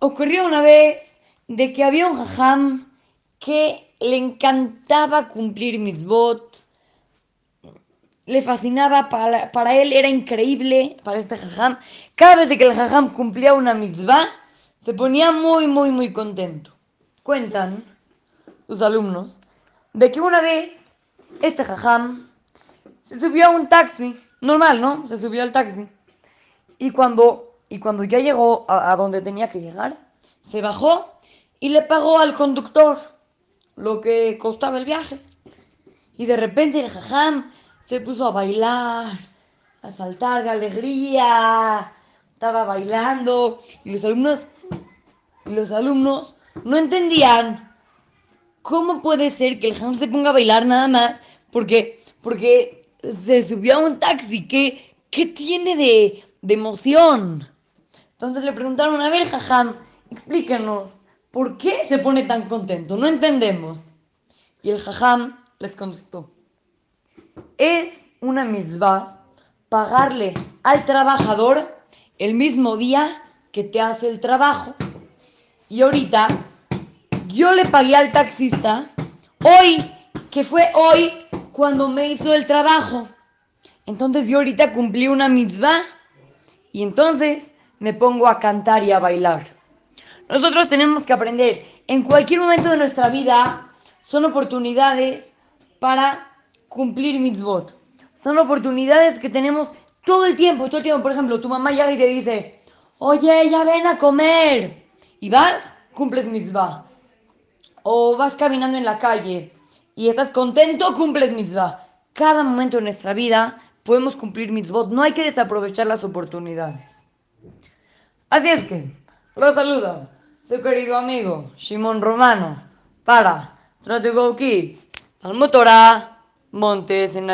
Ocurrió una vez de que había un jajam que le encantaba cumplir mitzvot, le fascinaba, para, para, él era increíble, para este jajam. Cada vez que el jajam cumplía una mitzvah, se ponía muy, muy, muy contento. Cuentan sus alumnos de que una vez este jajam se subió a un taxi, normal, ¿no? Se subió al taxi. Y cuando y cuando ya llegó a, donde tenía que llegar, se bajó y le pagó al conductor lo que costaba el viaje. Y de repente el jajam se puso a bailar, a saltar de alegría, estaba bailando y los alumnos, los alumnos no entendían cómo puede ser que el jajam se ponga a bailar nada más porque, porque se subió a un taxi. ¿Qué, qué tiene de, de emoción? Entonces le preguntaron, a ver, Jajam, explíquenos, ¿por qué se pone tan contento? No entendemos. Y el Jajam les contestó, es una misma pagarle al trabajador el mismo día que te hace el trabajo. Y ahorita yo le pagué al taxista hoy, que fue hoy cuando me hizo el trabajo. Entonces yo ahorita cumplí una mitzvah y entonces me pongo a cantar y a bailar. Nosotros tenemos que aprender, en cualquier momento de nuestra vida, son oportunidades para cumplir mitzvot. Son oportunidades que tenemos todo el tiempo, todo el tiempo. Por ejemplo, tu mamá llega y te dice, oye, ya ven a comer. Y vas, cumples mitzvah. O vas caminando en la calle y estás contento, cumples mitzvah. Cada momento de nuestra vida podemos cumplir mitzvot. No hay que desaprovechar las oportunidades. Así es que, lo saluda su querido amigo Shimon Romano para Go Kids, Talmud Torah, Montes en